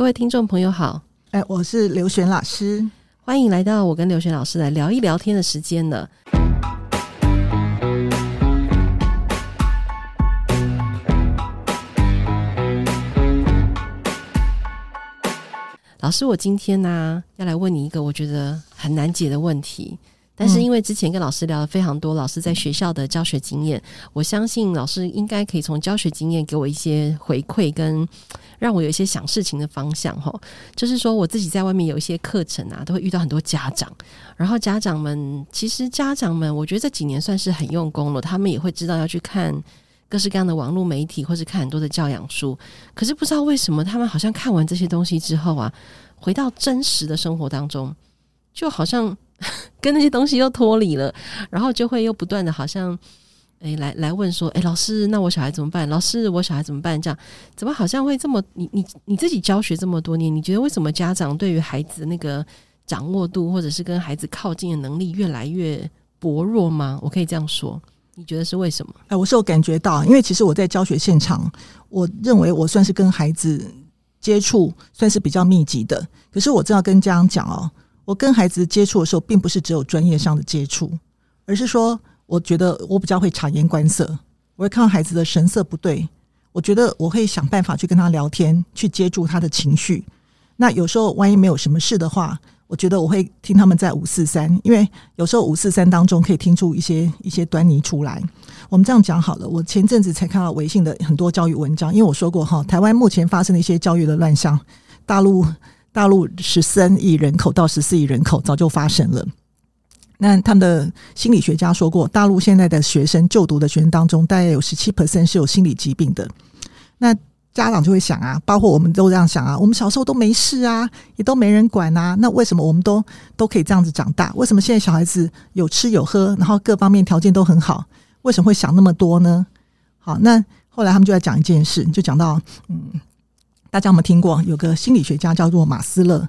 各位听众朋友好，哎，我是刘璇老师，欢迎来到我跟刘璇老师来聊一聊天的时间了。老师，我今天呢、啊、要来问你一个我觉得很难解的问题。但是因为之前跟老师聊了非常多，老师在学校的教学经验，我相信老师应该可以从教学经验给我一些回馈，跟让我有一些想事情的方向。哈，就是说我自己在外面有一些课程啊，都会遇到很多家长，然后家长们其实家长们，我觉得这几年算是很用功了，他们也会知道要去看各式各样的网络媒体，或是看很多的教养书。可是不知道为什么，他们好像看完这些东西之后啊，回到真实的生活当中，就好像。跟那些东西又脱离了，然后就会又不断的，好像，诶，来来问说，诶，老师，那我小孩怎么办？老师，我小孩怎么办？这样怎么好像会这么？你你你自己教学这么多年，你觉得为什么家长对于孩子那个掌握度，或者是跟孩子靠近的能力越来越薄弱吗？我可以这样说，你觉得是为什么？哎，我是有感觉到，因为其实我在教学现场，我认为我算是跟孩子接触算是比较密集的，可是我正要跟家长讲哦。我跟孩子接触的时候，并不是只有专业上的接触，而是说，我觉得我比较会察言观色，我会看到孩子的神色不对，我觉得我会想办法去跟他聊天，去接住他的情绪。那有时候万一没有什么事的话，我觉得我会听他们在五四三，因为有时候五四三当中可以听出一些一些端倪出来。我们这样讲好了，我前阵子才看到微信的很多教育文章，因为我说过哈，台湾目前发生的一些教育的乱象，大陆。大陆十三亿人口到十四亿人口早就发生了。那他们的心理学家说过，大陆现在的学生就读的学生当中，大概有十七 percent 是有心理疾病的。那家长就会想啊，包括我们都这样想啊，我们小时候都没事啊，也都没人管啊，那为什么我们都都可以这样子长大？为什么现在小孩子有吃有喝，然后各方面条件都很好，为什么会想那么多呢？好，那后来他们就在讲一件事，就讲到嗯。大家有没有听过？有个心理学家叫做马斯勒，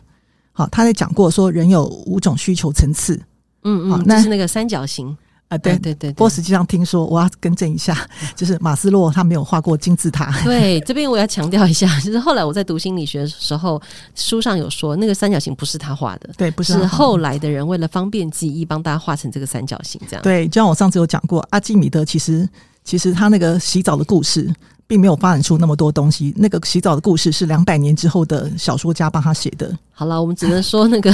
好，他在讲过说人有五种需求层次，嗯嗯，那是那个三角形啊，对对对。不过实际上听说，我要更正一下，就是马斯洛他没有画过金字塔。对，这边我要强调一下，就是后来我在读心理学的时候，书上有说那个三角形不是他画的，对，不是，是后来的人为了方便记忆，帮大家画成这个三角形这样。对，就像我上次有讲过，阿基米德其实其实他那个洗澡的故事。并没有发展出那么多东西。那个洗澡的故事是两百年之后的小说家帮他写的。好了，我们只能说那个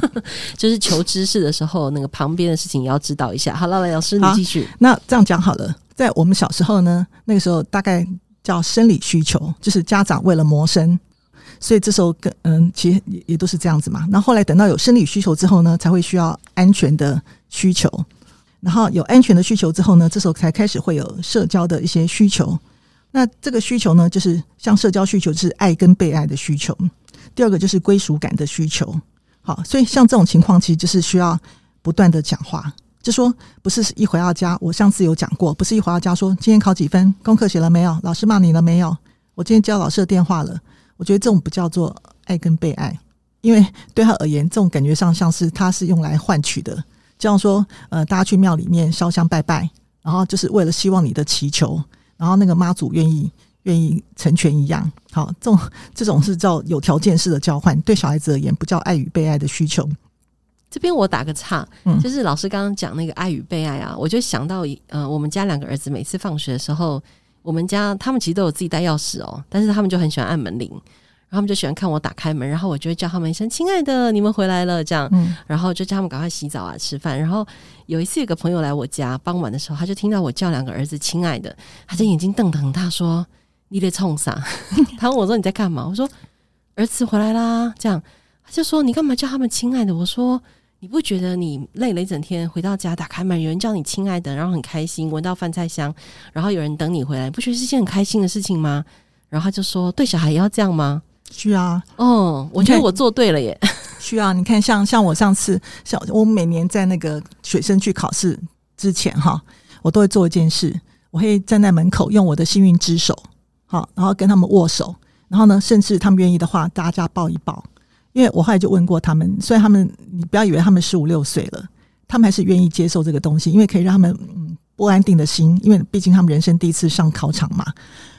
就是求知识的时候，那个旁边的事情也要知道一下。好了，来老师你继续。那这样讲好了，在我们小时候呢，那个时候大概叫生理需求，就是家长为了谋生，所以这时候跟嗯，其实也也都是这样子嘛。那后，后来等到有生理需求之后呢，才会需要安全的需求，然后有安全的需求之后呢，这时候才开始会有社交的一些需求。那这个需求呢，就是像社交需求，就是爱跟被爱的需求。第二个就是归属感的需求。好，所以像这种情况，其实就是需要不断的讲话。就说不是一回到家，我上次有讲过，不是一回到家说今天考几分，功课写了没有，老师骂你了没有？我今天接到老师的电话了。我觉得这种不叫做爱跟被爱，因为对他而言，这种感觉上像是他是用来换取的。就像说，呃，大家去庙里面烧香拜拜，然后就是为了希望你的祈求。然后那个妈祖愿意愿意成全一样，好，这种这种是叫有条件式的交换，对小孩子而言不叫爱与被爱的需求。这边我打个岔，嗯，就是老师刚刚讲那个爱与被爱啊，我就想到，呃，我们家两个儿子每次放学的时候，我们家他们其实都有自己带钥匙哦，但是他们就很喜欢按门铃。然后他们就喜欢看我打开门，然后我就会叫他们一声“亲爱的，你们回来了”这样，嗯、然后就叫他们赶快洗澡啊、吃饭。然后有一次有个朋友来我家，傍晚的时候，他就听到我叫两个儿子“亲爱的”，他就眼睛瞪得很大，说：“你在冲啥？” 他问我说：“你在干嘛？”我说：“儿子回来啦。”这样他就说：“你干嘛叫他们亲爱的？”我说：“你不觉得你累了一整天，回到家打开门，有人叫你亲爱的，然后很开心，闻到饭菜香，然后有人等你回来，不觉得是件很开心的事情吗？”然后他就说：“对小孩也要这样吗？”需要啊，哦，我觉得我做对了耶。需要，你看，像像我上次，像我每年在那个学生去考试之前哈，我都会做一件事，我会站在门口，用我的幸运之手，好，然后跟他们握手，然后呢，甚至他们愿意的话，大家抱一抱。因为我后来就问过他们，虽然他们，你不要以为他们十五六岁了，他们还是愿意接受这个东西，因为可以让他们嗯不安定的心，因为毕竟他们人生第一次上考场嘛。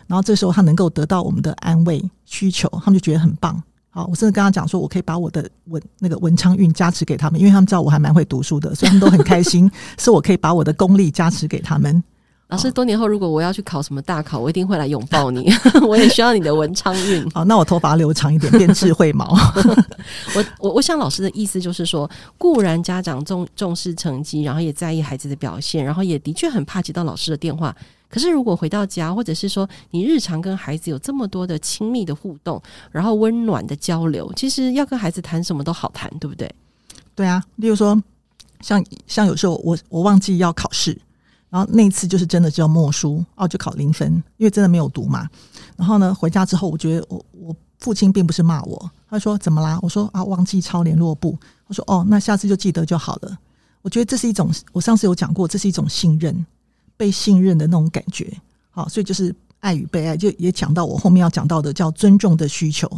然后这时候他能够得到我们的安慰需求，他们就觉得很棒。好，我甚至跟他讲说，我可以把我的文那个文昌运加持给他们，因为他们知道我还蛮会读书的，所以他们都很开心，是我可以把我的功力加持给他们。老师，多年后如果我要去考什么大考，我一定会来拥抱你。我也需要你的文昌运。好，那我头发留长一点，变智慧毛。我我我想老师的意思就是说，固然家长重重视成绩，然后也在意孩子的表现，然后也的确很怕接到老师的电话。可是如果回到家，或者是说你日常跟孩子有这么多的亲密的互动，然后温暖的交流，其实要跟孩子谈什么都好谈，对不对？对啊，例如说，像像有时候我我忘记要考试。然后那一次就是真的就要默书哦，就考零分，因为真的没有读嘛。然后呢，回家之后，我觉得我我父亲并不是骂我，他说怎么啦？我说啊，忘记抄联络簿。他说哦，那下次就记得就好了。我觉得这是一种，我上次有讲过，这是一种信任，被信任的那种感觉。好，所以就是爱与被爱，就也讲到我后面要讲到的叫尊重的需求。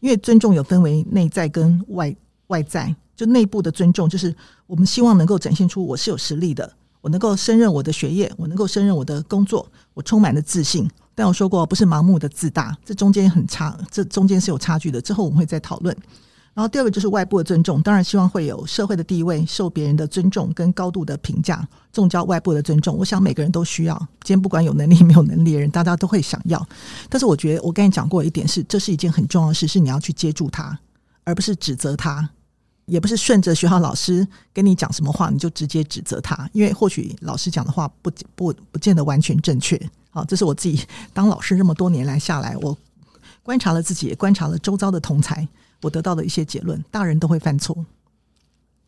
因为尊重有分为内在跟外外在，就内部的尊重，就是我们希望能够展现出我是有实力的。我能够胜任我的学业，我能够胜任我的工作，我充满了自信。但我说过，不是盲目的自大，这中间很差，这中间是有差距的。之后我们会再讨论。然后第二个就是外部的尊重，当然希望会有社会的地位，受别人的尊重跟高度的评价，这种叫外部的尊重。我想每个人都需要，今天不管有能力没有能力的人，大家都会想要。但是我觉得我跟你讲过一点是，这是一件很重要的事，是你要去接住他，而不是指责他。也不是顺着学校老师跟你讲什么话，你就直接指责他，因为或许老师讲的话不不不见得完全正确。好，这是我自己当老师这么多年来下来，我观察了自己，也观察了周遭的同才，我得到的一些结论：大人都会犯错。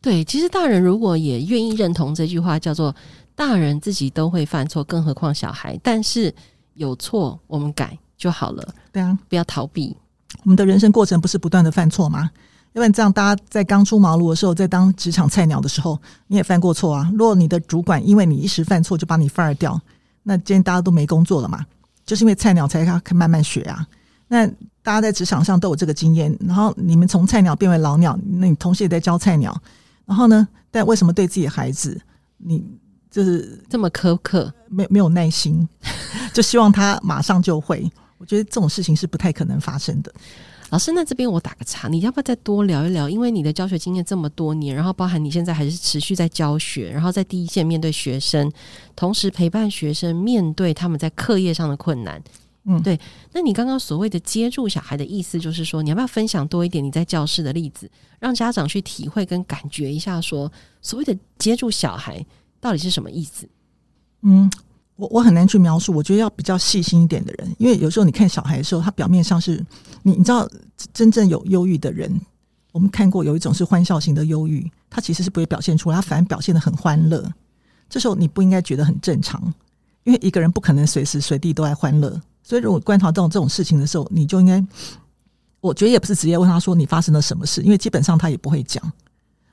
对，其实大人如果也愿意认同这句话，叫做“大人自己都会犯错，更何况小孩”。但是有错我们改就好了。对啊，不要逃避。我们的人生过程不是不断的犯错吗？因为这样，大家在刚出茅庐的时候，在当职场菜鸟的时候，你也犯过错啊。如果你的主管因为你一时犯错就把你 fire 掉，那今天大家都没工作了嘛？就是因为菜鸟才要慢慢学啊。那大家在职场上都有这个经验，然后你们从菜鸟变为老鸟，那你同时也在教菜鸟，然后呢？但为什么对自己的孩子，你就是这么苛刻，没没有耐心，就希望他马上就会？我觉得这种事情是不太可能发生的。老师，那这边我打个岔，你要不要再多聊一聊？因为你的教学经验这么多年，然后包含你现在还是持续在教学，然后在第一线面对学生，同时陪伴学生面对他们在课业上的困难。嗯，对。那你刚刚所谓的接住小孩的意思，就是说你要不要分享多一点你在教室的例子，让家长去体会跟感觉一下，说所谓的接住小孩到底是什么意思？嗯。我我很难去描述，我觉得要比较细心一点的人，因为有时候你看小孩的时候，他表面上是你你知道真正有忧郁的人，我们看过有一种是欢笑型的忧郁，他其实是不会表现出来，他反而表现得很欢乐。这时候你不应该觉得很正常，因为一个人不可能随时随地都爱欢乐。所以如果观察到这种事情的时候，你就应该，我觉得也不是直接问他说你发生了什么事，因为基本上他也不会讲。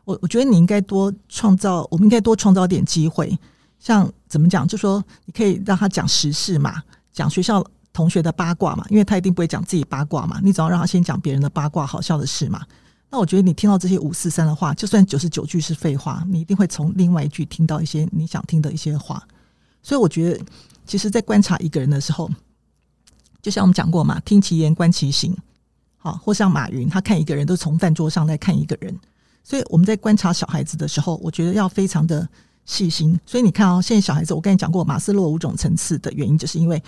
我我觉得你应该多创造，我们应该多创造点机会。像怎么讲？就说你可以让他讲时事嘛，讲学校同学的八卦嘛，因为他一定不会讲自己八卦嘛。你只要让他先讲别人的八卦、好笑的事嘛。那我觉得你听到这些五四三的话，就算九十九句是废话，你一定会从另外一句听到一些你想听的一些话。所以我觉得，其实，在观察一个人的时候，就像我们讲过嘛，听其言观其行。好，或像马云，他看一个人都从饭桌上来看一个人。所以我们在观察小孩子的时候，我觉得要非常的。细心，所以你看哦，现在小孩子，我跟你讲过马斯洛五种层次的原因，就是因为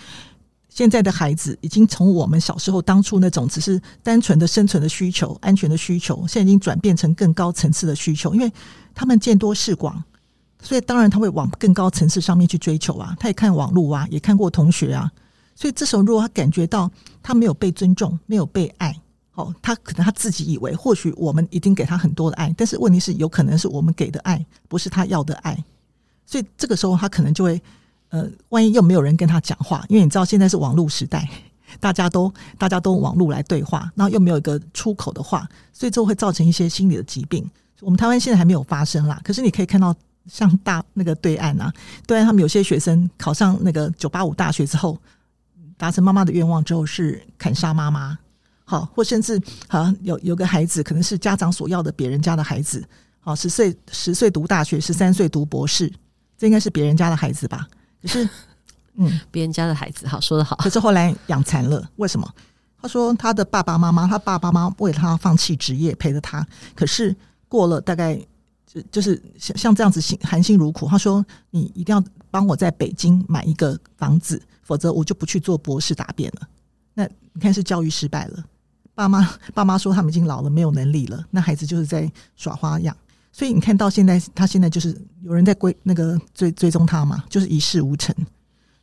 现在的孩子已经从我们小时候当初那种只是单纯的生存的需求、安全的需求，现在已经转变成更高层次的需求，因为他们见多识广，所以当然他会往更高层次上面去追求啊。他也看网络啊，也看过同学啊，所以这时候如果他感觉到他没有被尊重、没有被爱，哦，他可能他自己以为或许我们已经给他很多的爱，但是问题是有可能是我们给的爱不是他要的爱。所以这个时候，他可能就会，呃，万一又没有人跟他讲话，因为你知道现在是网络时代，大家都大家都网络来对话，然后又没有一个出口的话，所以就会造成一些心理的疾病。我们台湾现在还没有发生啦，可是你可以看到，像大那个对岸啊，对岸他们有些学生考上那个九八五大学之后，达成妈妈的愿望之后是砍杀妈妈，好，或甚至好像有有个孩子可能是家长所要的别人家的孩子，好，十岁十岁读大学，十三岁读博士。这应该是别人家的孩子吧？可是，嗯，别人家的孩子，好说得好。可是后来养残了，为什么？他说他的爸爸妈妈，他爸爸妈妈为他放弃职业陪着他，可是过了大概就就是像像这样子辛含辛茹苦。他说你一定要帮我在北京买一个房子，否则我就不去做博士答辩了。那你看是教育失败了，爸妈爸妈说他们已经老了没有能力了，那孩子就是在耍花样。所以你看到现在，他现在就是有人在追那个追追踪他嘛，就是一事无成。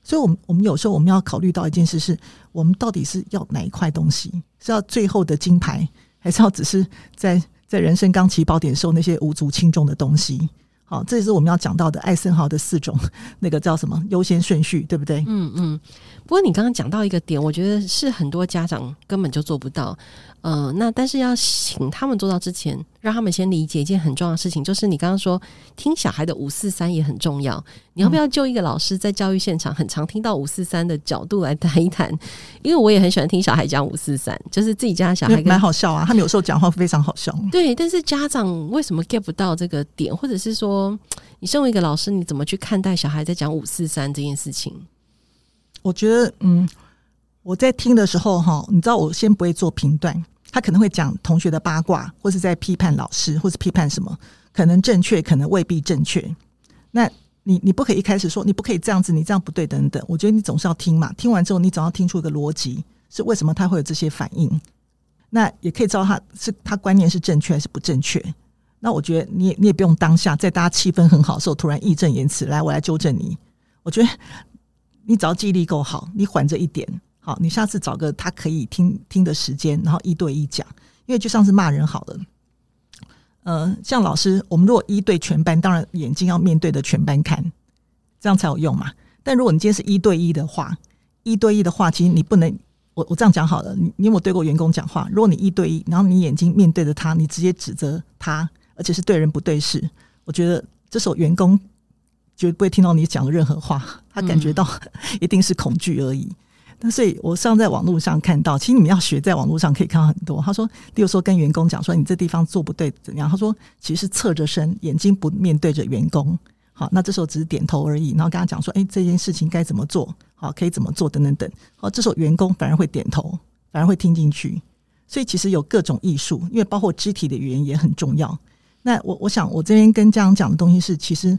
所以，我们我们有时候我们要考虑到一件事是：我们到底是要哪一块东西？是要最后的金牌，还是要只是在在人生刚起跑点时候那些无足轻重的东西？好，这是我们要讲到的艾森豪的四种那个叫什么优先顺序，对不对？嗯嗯。不过你刚刚讲到一个点，我觉得是很多家长根本就做不到。呃，那但是要请他们做到之前，让他们先理解一件很重要的事情，就是你刚刚说听小孩的五四三也很重要。你要不要就一个老师在教育现场很常听到五四三的角度来谈一谈？因为我也很喜欢听小孩讲五四三，就是自己家小孩蛮好笑啊，他们有时候讲话非常好笑。对，但是家长为什么 get 不到这个点，或者是说，你身为一个老师，你怎么去看待小孩在讲五四三这件事情？我觉得，嗯，我在听的时候，哈，你知道，我先不会做评断。他可能会讲同学的八卦，或是在批判老师，或是批判什么，可能正确，可能未必正确。那你你不可以一开始说你不可以这样子，你这样不对等等。我觉得你总是要听嘛，听完之后你总要听出一个逻辑，是为什么他会有这些反应。那也可以知道他是他观念是正确还是不正确。那我觉得你你也不用当下在大家气氛很好的时候突然义正言辞来，我来纠正你。我觉得你只要记忆力够好，你缓着一点。好，你下次找个他可以听听的时间，然后一对一讲，因为就像是骂人好了。呃，像老师，我们如果一对全班，当然眼睛要面对着全班看，这样才有用嘛。但如果你今天是一对一的话，一对一的话，其实你不能，我我这样讲好了，你你有没有对过员工讲话？如果你一对一，然后你眼睛面对着他，你直接指责他，而且是对人不对事，我觉得这时候员工绝不会听到你讲的任何话，他感觉到 一定是恐惧而已。那所以，我上在网络上看到，其实你们要学，在网络上可以看到很多。他说，例如说跟员工讲说，你这地方做不对，怎样？他说，其实是侧着身，眼睛不面对着员工。好，那这时候只是点头而已。然后跟他讲说，哎，这件事情该怎么做？好，可以怎么做？等等等。好，这时候员工反而会点头，反而会听进去。所以其实有各种艺术，因为包括肢体的语言也很重要。那我我想，我这边跟家长讲的东西是，其实。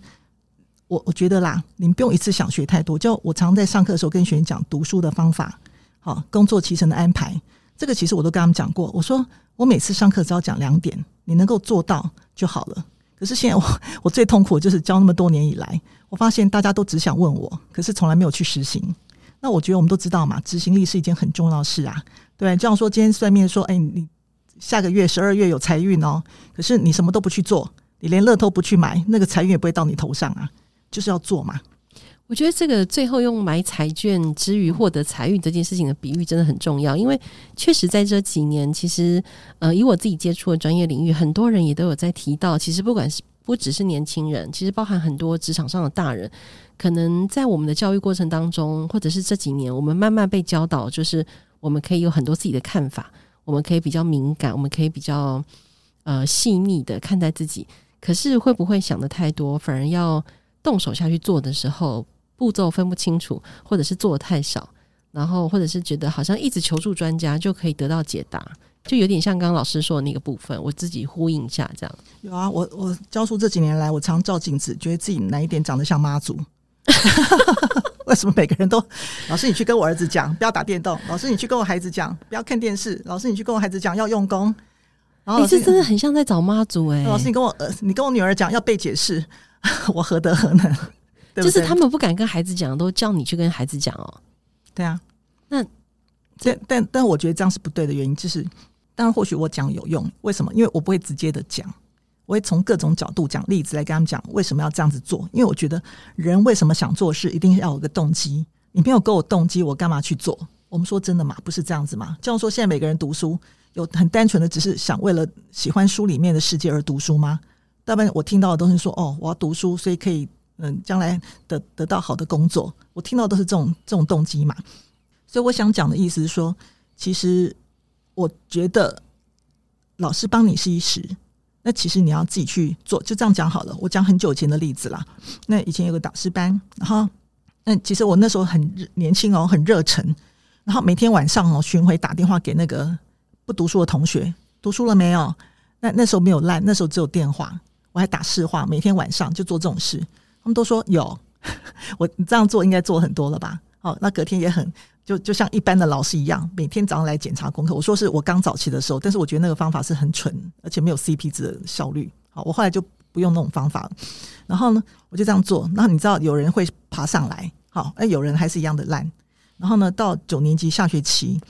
我我觉得啦，你们不用一次想学太多。就我常在上课的时候跟学员讲读书的方法，好，工作期程的安排，这个其实我都跟他们讲过。我说我每次上课只要讲两点，你能够做到就好了。可是现在我我最痛苦就是教那么多年以来，我发现大家都只想问我，可是从来没有去实行。那我觉得我们都知道嘛，执行力是一件很重要的事啊。对，这样说今天算命说，哎，你下个月十二月有财运哦，可是你什么都不去做，你连乐透不去买，那个财运也不会到你头上啊。就是要做嘛？我觉得这个最后用买彩券之余获得财运这件事情的比喻真的很重要，因为确实在这几年，其实呃，以我自己接触的专业领域，很多人也都有在提到，其实不管是不只是年轻人，其实包含很多职场上的大人，可能在我们的教育过程当中，或者是这几年，我们慢慢被教导，就是我们可以有很多自己的看法，我们可以比较敏感，我们可以比较呃细腻的看待自己，可是会不会想得太多，反而要动手下去做的时候，步骤分不清楚，或者是做的太少，然后或者是觉得好像一直求助专家就可以得到解答，就有点像刚刚老师说的那个部分，我自己呼应一下这样。有啊，我我教书这几年来，我常照镜子，觉得自己哪一点长得像妈祖？为什么每个人都？老师，你去跟我儿子讲，不要打电动；老师，你去跟我孩子讲，不要看电视；老师，你去跟我孩子讲，要用功。然后，你这真的很像在找妈祖哎、欸！老师，你跟我儿，你跟我女儿讲，要背解释。我何德何能？对对就是他们不敢跟孩子讲，都叫你去跟孩子讲哦。对啊，那但但但我觉得这样是不对的原因，就是当然或许我讲有用，为什么？因为我不会直接的讲，我会从各种角度讲例子来跟他们讲为什么要这样子做。因为我觉得人为什么想做事，一定要有个动机。你没有给我动机，我干嘛去做？我们说真的嘛，不是这样子嘛？就像说现在每个人读书，有很单纯的只是想为了喜欢书里面的世界而读书吗？大部分我听到的都是说，哦，我要读书，所以可以，嗯，将来得得到好的工作。我听到都是这种这种动机嘛。所以我想讲的意思是说，其实我觉得老师帮你是一时，那其实你要自己去做。就这样讲好了。我讲很久以前的例子啦。那以前有个导师班，然后，那其实我那时候很年轻哦，很热忱。然后每天晚上哦巡回打电话给那个不读书的同学，读书了没有？那那时候没有烂，那时候只有电话，我还打市话，每天晚上就做这种事。他们都说有，我你这样做应该做很多了吧？好，那隔天也很就就像一般的老师一样，每天早上来检查功课。我说是我刚早期的时候，但是我觉得那个方法是很蠢，而且没有 CP 值的效率。好，我后来就不用那种方法了。然后呢，我就这样做。然后你知道有人会爬上来，好，哎，有人还是一样的烂。然后呢，到九年级下学期，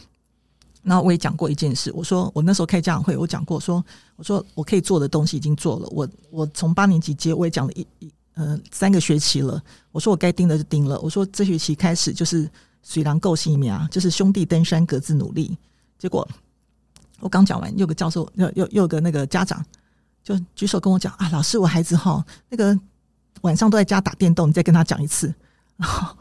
然后我也讲过一件事。我说我那时候开家长会，我讲过说，我说我可以做的东西已经做了。我我从八年级接，我也讲了一一呃三个学期了。我说我该盯的就盯了。我说这学期开始就是水囊够细苗，就是兄弟登山各自努力。结果我刚讲完，有个教授又又又有个那个家长就举手跟我讲啊，老师，我孩子哈那个晚上都在家打电动，你再跟他讲一次。然后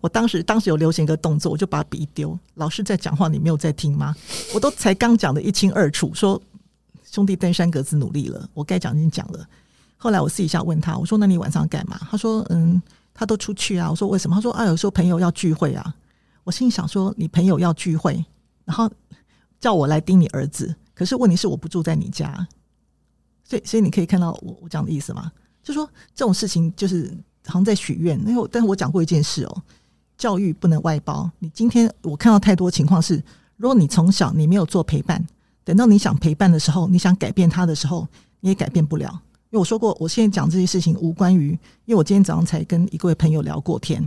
我当时当时有流行一个动作，我就把笔一丢。老师在讲话，你没有在听吗？我都才刚讲的一清二楚，说兄弟登山各自努力了，我该讲已经讲了。后来我私底下问他，我说：“那你晚上干嘛？”他说：“嗯，他都出去啊。”我说：“为什么？”他说：“啊，有时候朋友要聚会啊。”我心里想说：“你朋友要聚会，然后叫我来盯你儿子，可是问题是我不住在你家，所以所以你可以看到我我讲的意思吗？就说这种事情就是。”好像在许愿，因为但是我讲过一件事哦，教育不能外包。你今天我看到太多情况是，如果你从小你没有做陪伴，等到你想陪伴的时候，你想改变他的时候，你也改变不了。因为我说过，我现在讲这些事情无关于，因为我今天早上才跟一位朋友聊过天。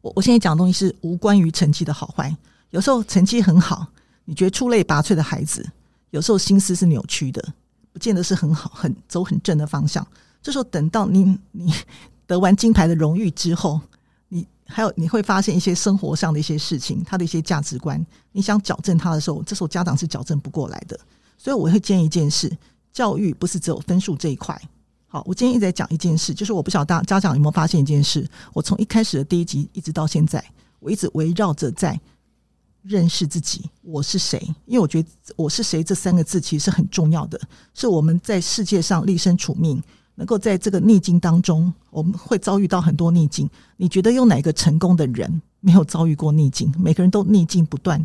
我我现在讲的东西是无关于成绩的好坏。有时候成绩很好，你觉得出类拔萃的孩子，有时候心思是扭曲的，不见得是很好，很走很正的方向。这时候等到你你。得完金牌的荣誉之后，你还有你会发现一些生活上的一些事情，他的一些价值观，你想矫正他的时候，这时候家长是矫正不过来的。所以我会建议一件事：教育不是只有分数这一块。好，我今天一直在讲一件事，就是我不晓得大家长有没有发现一件事？我从一开始的第一集一直到现在，我一直围绕着在认识自己，我是谁？因为我觉得“我是谁”这三个字其实是很重要的，是我们在世界上立身处命。能够在这个逆境当中，我们会遭遇到很多逆境。你觉得有哪个成功的人没有遭遇过逆境？每个人都逆境不断，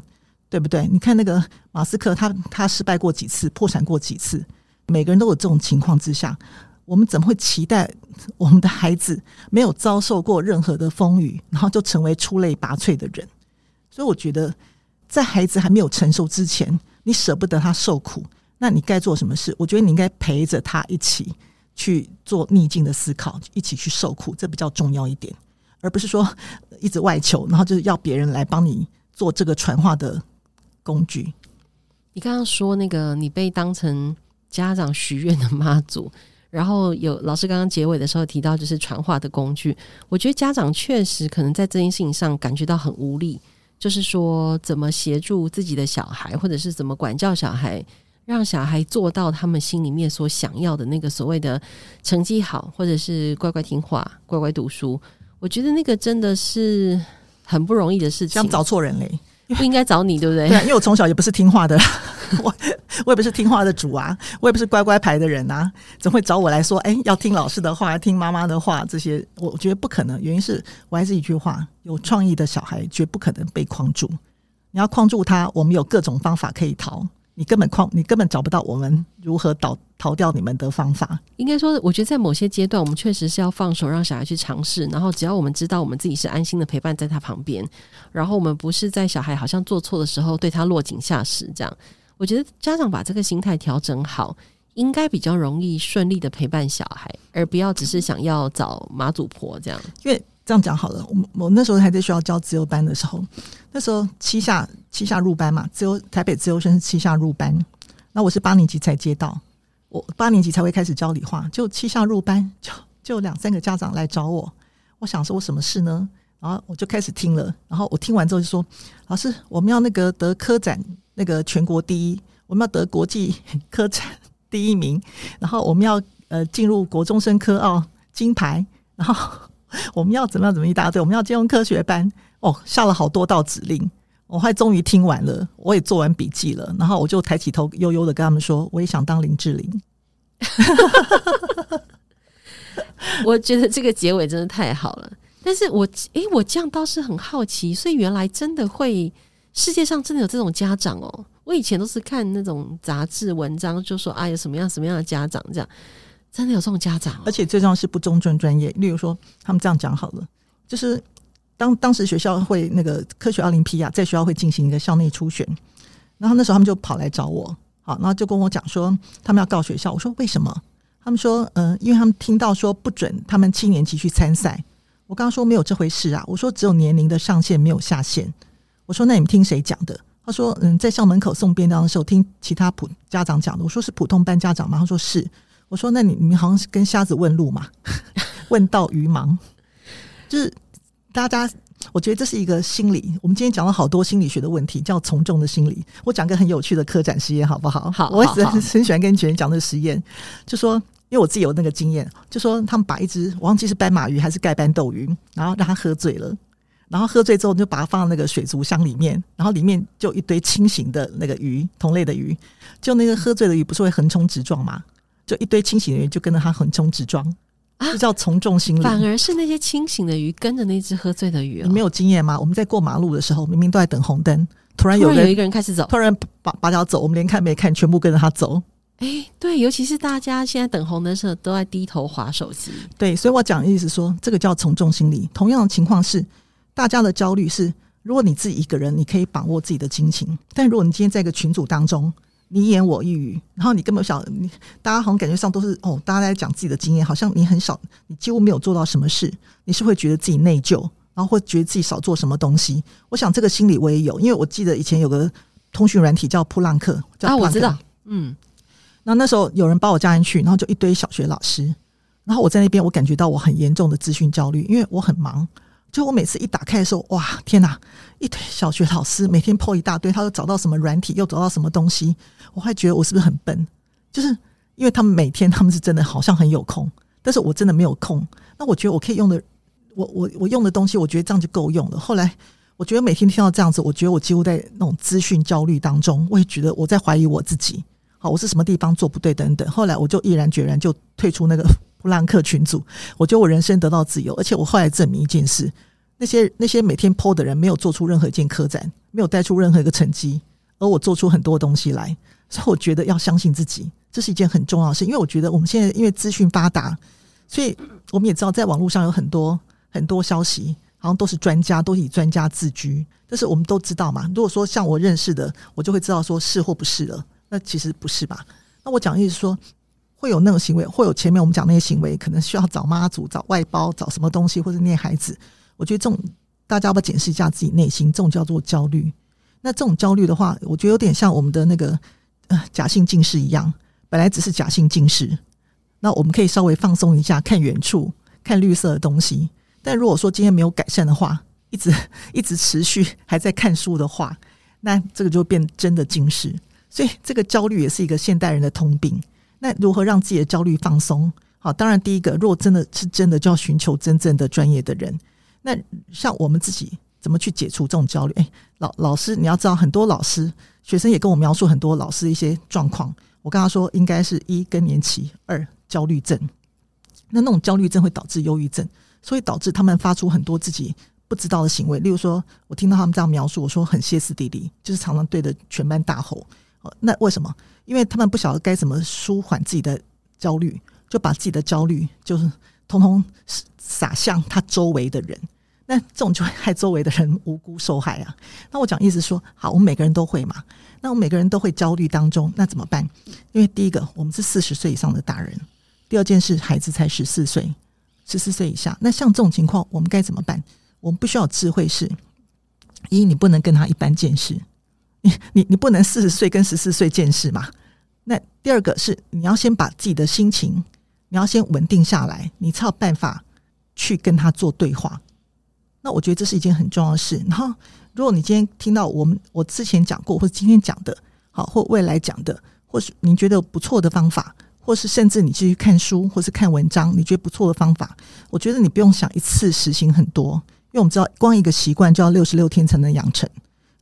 对不对？你看那个马斯克，他他失败过几次，破产过几次，每个人都有这种情况之下，我们怎么会期待我们的孩子没有遭受过任何的风雨，然后就成为出类拔萃的人？所以我觉得，在孩子还没有成熟之前，你舍不得他受苦，那你该做什么事？我觉得你应该陪着他一起。去做逆境的思考，一起去受苦，这比较重要一点，而不是说一直外求，然后就是要别人来帮你做这个传话的工具。你刚刚说那个，你被当成家长许愿的妈祖，然后有老师刚刚结尾的时候提到，就是传话的工具。我觉得家长确实可能在这件事情上感觉到很无力，就是说怎么协助自己的小孩，或者是怎么管教小孩。让小孩做到他们心里面所想要的那个所谓的成绩好，或者是乖乖听话、乖乖读书，我觉得那个真的是很不容易的事情。想找错人嘞，不应该找你，对不对？对，因为我从小也不是听话的，我我也不是听话的主啊，我也不是乖乖牌的人啊，怎么会找我来说？哎，要听老师的话，要听妈妈的话，这些我觉得不可能。原因是我还是一句话：有创意的小孩绝不可能被框住。你要框住他，我们有各种方法可以逃。你根本框，你根本找不到我们如何逃逃掉你们的方法。应该说，我觉得在某些阶段，我们确实是要放手，让小孩去尝试。然后，只要我们知道我们自己是安心的陪伴在他旁边，然后我们不是在小孩好像做错的时候对他落井下石。这样，我觉得家长把这个心态调整好，应该比较容易顺利的陪伴小孩，而不要只是想要找马祖婆这样。因为这样讲好了，我我那时候还在学校教自由班的时候，那时候七下七下入班嘛，自由台北自由生是七下入班，那我是八年级才接到，我八年级才会开始教理化，就七下入班，就就两三个家长来找我，我想说我什么事呢？然后我就开始听了，然后我听完之后就说，老师，我们要那个得科展那个全国第一，我们要得国际科展第一名，然后我们要呃进入国中生科奥金牌，然后。我们要怎么样？怎么一大堆？我们要金融科学班哦，下了好多道指令，我还终于听完了，我也做完笔记了，然后我就抬起头，悠悠的跟他们说：“我也想当林志玲。”我觉得这个结尾真的太好了。但是我诶，我这样倒是很好奇，所以原来真的会世界上真的有这种家长哦！我以前都是看那种杂志文章，就说啊，有什么样什么样的家长这样，真的有这种家长，而且最重要是不尊重专业。例如说，他们这样讲好了，就是当当时学校会那个科学奥林匹亚在学校会进行一个校内初选，然后那时候他们就跑来找我，好，然后就跟我讲说他们要告学校。我说为什么？他们说，嗯、因为他们听到说不准他们七年级去参赛。我刚刚说没有这回事啊，我说只有年龄的上限，没有下限。我说：“那你们听谁讲的？”他说：“嗯，在校门口送便当的时候，听其他普家长讲的。”我说：“是普通班家长吗？”他说：“是。”我说：“那你你们好像是跟瞎子问路嘛？问道于盲，就是大家。我觉得这是一个心理。我们今天讲了好多心理学的问题，叫从众的心理。我讲个很有趣的科展实验，好不好？好，我很很喜欢跟学员讲的实验，就说因为我自己有那个经验，就说他们把一只我忘记是斑马鱼还是盖斑斗鱼，然后让它喝醉了。”然后喝醉之后，就把它放到那个水族箱里面，然后里面就一堆清醒的那个鱼，同类的鱼，就那个喝醉的鱼不是会横冲直撞吗？就一堆清醒的鱼就跟着他横冲直撞，啊，就叫从众心理。反而是那些清醒的鱼跟着那只喝醉的鱼，哦，你没有经验吗？我们在过马路的时候，明明都在等红灯，突然有人有一个人开始走，突然拔拔脚走，我们连看没看，全部跟着他走。哎，对，尤其是大家现在等红灯的时候都在低头划手机。对，所以我讲的意思说，这个叫从众心理。同样的情况是。大家的焦虑是，如果你自己一个人，你可以把握自己的心情；但如果你今天在一个群组当中，你一言我一语，然后你根本不晓得，你大家好像感觉上都是哦，大家在讲自己的经验，好像你很少，你几乎没有做到什么事，你是会觉得自己内疚，然后会觉得自己少做什么东西。我想这个心理我也有，因为我记得以前有个通讯软体叫普朗克，叫啊，我知道，嗯，那那时候有人把我加进去，然后就一堆小学老师，然后我在那边，我感觉到我很严重的资讯焦虑，因为我很忙。就我每次一打开的时候，哇，天哪！一堆小学老师每天 po 一大堆，他又找到什么软体，又找到什么东西，我还觉得我是不是很笨？就是因为他们每天他们是真的好像很有空，但是我真的没有空。那我觉得我可以用的，我我我用的东西，我觉得这样就够用了。后来我觉得每天听到这样子，我觉得我几乎在那种资讯焦虑当中，我也觉得我在怀疑我自己，好，我是什么地方做不对等等。后来我就毅然决然就退出那个。噗浪客群组，我觉得我人生得到自由，而且我后来证明一件事：那些那些每天 po 的人，没有做出任何一件科展，没有带出任何一个成绩，而我做出很多东西来。所以我觉得要相信自己，这是一件很重要的事。因为我觉得我们现在因为资讯发达，所以我们也知道在网络上有很多很多消息，好像都是专家，都以专家自居。但是我们都知道嘛，如果说像我认识的，我就会知道说是或不是了。那其实不是吧？那我讲的意思说。会有那种行为，会有前面我们讲那些行为，可能需要找妈祖、找外包、找什么东西，或者念孩子。我觉得这种大家要不要检视一下自己内心，这种叫做焦虑。那这种焦虑的话，我觉得有点像我们的那个呃假性近视一样，本来只是假性近视，那我们可以稍微放松一下，看远处，看绿色的东西。但如果说今天没有改善的话，一直 一直持续还在看书的话，那这个就变真的近视。所以这个焦虑也是一个现代人的通病。那如何让自己的焦虑放松？好，当然第一个，如果真的是真的，就要寻求真正的专业的人。那像我们自己怎么去解除这种焦虑？诶，老老师，你要知道，很多老师学生也跟我描述很多老师一些状况。我跟他说，应该是一更年期，二焦虑症。那那种焦虑症会导致忧郁症，所以导致他们发出很多自己不知道的行为。例如说，我听到他们这样描述，我说很歇斯底里，就是常常对着全班大吼。那为什么？因为他们不晓得该怎么舒缓自己的焦虑，就把自己的焦虑就是通通撒向他周围的人。那这种就会害周围的人无辜受害啊。那我讲意思说，好，我们每个人都会嘛。那我们每个人都会焦虑当中，那怎么办？因为第一个，我们是四十岁以上的大人；第二件事，孩子才十四岁，十四岁以下。那像这种情况，我们该怎么办？我们不需要智慧是：一，你不能跟他一般见识。你你你不能四十岁跟十四岁见识嘛？那第二个是你要先把自己的心情，你要先稳定下来，你才有办法去跟他做对话。那我觉得这是一件很重要的事。然后，如果你今天听到我们我之前讲过，或者今天讲的，好，或未来讲的，或是你觉得不错的方法，或是甚至你继续看书或是看文章，你觉得不错的方法，我觉得你不用想一次实行很多，因为我们知道光一个习惯就要六十六天才能养成。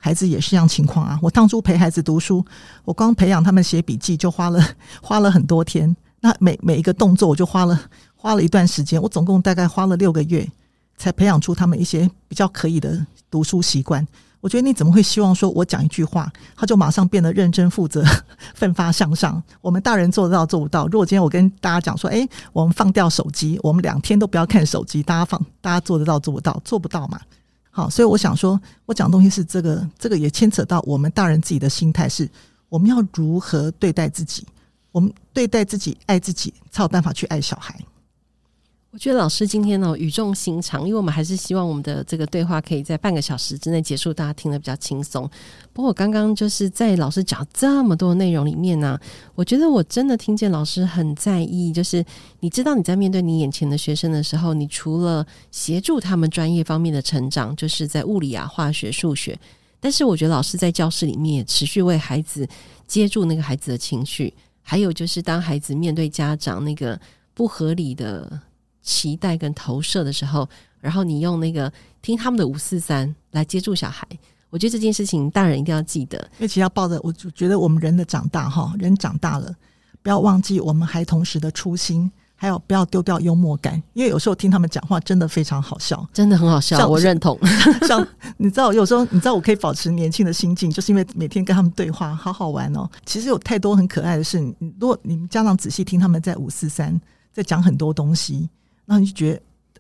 孩子也是一样情况啊！我当初陪孩子读书，我光培养他们写笔记就花了 花了很多天。那每每一个动作，我就花了花了一段时间。我总共大概花了六个月，才培养出他们一些比较可以的读书习惯。我觉得你怎么会希望说我讲一句话，他就马上变得认真负责、奋发向上？我们大人做得到做不到？如果今天我跟大家讲说，诶，我们放掉手机，我们两天都不要看手机，大家放，大家做得到做不到？做不到嘛？好，所以我想说，我讲的东西是这个，这个也牵扯到我们大人自己的心态，是我们要如何对待自己，我们对待自己、爱自己，才有办法去爱小孩。我觉得老师今天呢语重心长，因为我们还是希望我们的这个对话可以在半个小时之内结束，大家听得比较轻松。不过我刚刚就是在老师讲这么多内容里面呢、我觉得我真的听见老师很在意，就是你知道你在面对你眼前的学生的时候，你除了协助他们专业方面的成长，就是在物理啊、化学、数学，但是我觉得老师在教室里面也持续为孩子接住那个孩子的情绪，还有就是当孩子面对家长那个不合理的。期待跟投射的时候，然后你用那个听他们的五四三来接住小孩，我觉得这件事情大人一定要记得，因为其实要抱着，我就觉得我们人的长大哈，人长大了，不要忘记我们孩童时的初心，还有不要丢掉幽默感，因为有时候听他们讲话真的非常好笑，真的很好笑，我认同。像你知道，有时候你知道我可以保持年轻的心境，就是因为每天跟他们对话，好好玩哦。其实有太多很可爱的事，如果你们家长仔细听他们在五四三在讲很多东西。那你就觉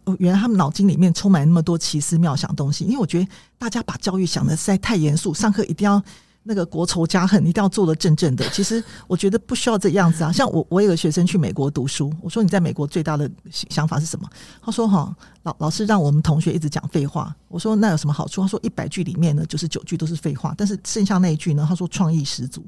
得，原来他们脑筋里面充满那么多奇思妙想的东西。因为我觉得大家把教育想的实在太严肃，上课一定要那个国仇家恨，一定要做得正正的。其实我觉得不需要这样子啊。像我，我有个学生去美国读书，我说你在美国最大的想法是什么？他说哈，老老师让我们同学一直讲废话。我说那有什么好处？他说一百句里面呢，九十九句都是废话，但是剩下那一句呢，他说创意十足。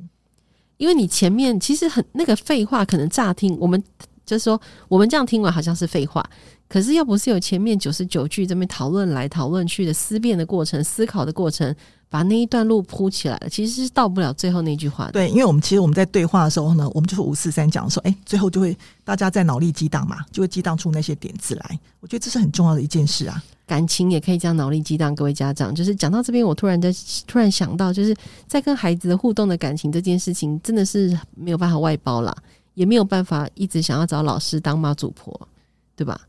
因为你前面其实很那个废话，可能乍听我们。就是说，我们这样听完好像是废话，可是要不是有前面九十九句这边讨论来讨论去的思辨的过程、思考的过程，把那一段路铺起来了，其实是到不了最后那句话的。对，因为我们其实我们在对话的时候呢，我们就是五四三讲说，哎，最后就会大家在脑力激荡嘛，就会激荡出那些点子来。我觉得这是很重要的一件事啊。感情也可以这样脑力激荡，各位家长，就是讲到这边，我突然在突然想到，就是在跟孩子的互动的感情这件事情，真的是没有办法外包啦。也没有办法一直想要找老师当妈祖婆，对吧？啊、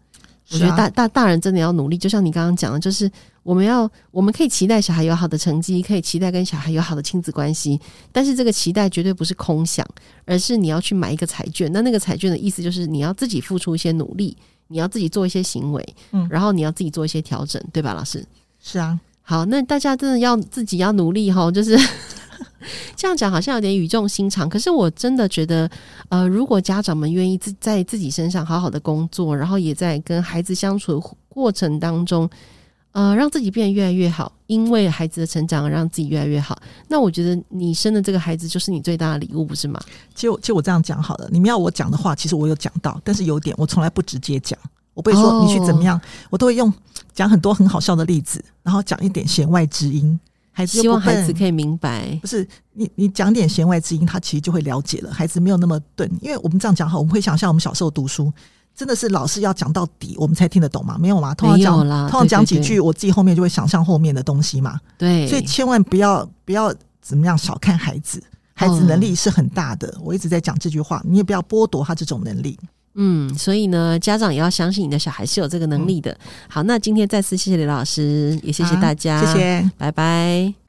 我觉得大大大人真的要努力，就像你刚刚讲的，就是我们要我们可以期待小孩有好的成绩，可以期待跟小孩有好的亲子关系，但是这个期待绝对不是空想，而是你要去买一个彩券。那那个彩券的意思就是你要自己付出一些努力，你要自己做一些行为，嗯，然后你要自己做一些调整，对吧？老师是啊，好，那大家真的要自己要努力哈，就是。这样讲好像有点语重心长，可是我真的觉得，呃，如果家长们愿意自在自己身上好好的工作，然后也在跟孩子相处的过程当中，呃，让自己变得越来越好，因为孩子的成长而让自己越来越好，那我觉得你生的这个孩子就是你最大的礼物，不是吗？其实我，这样讲好了，你们要我讲的话，其实我有讲到，但是有点我从来不直接讲，我不会说你去怎么样，我都会用讲很多很好笑的例子，然后讲一点弦外之音。孩子希望孩子可以明白，不是你你讲点弦外之音，他其实就会了解了。孩子没有那么钝，因为我们这样讲好，我们会想象我们小时候读书，真的是老师要讲到底，我们才听得懂吗？没有吗？通常讲通常讲几句，我自己后面就会想象后面的东西嘛。对，所以千万不要不要怎么样小看孩子，孩子能力是很大的。我一直在讲这句话，你也不要剥夺他这种能力。嗯，所以呢，家长也要相信你的小孩是有这个能力的。嗯、好，那今天再次谢谢刘老师，也谢谢大家，谢谢，拜拜。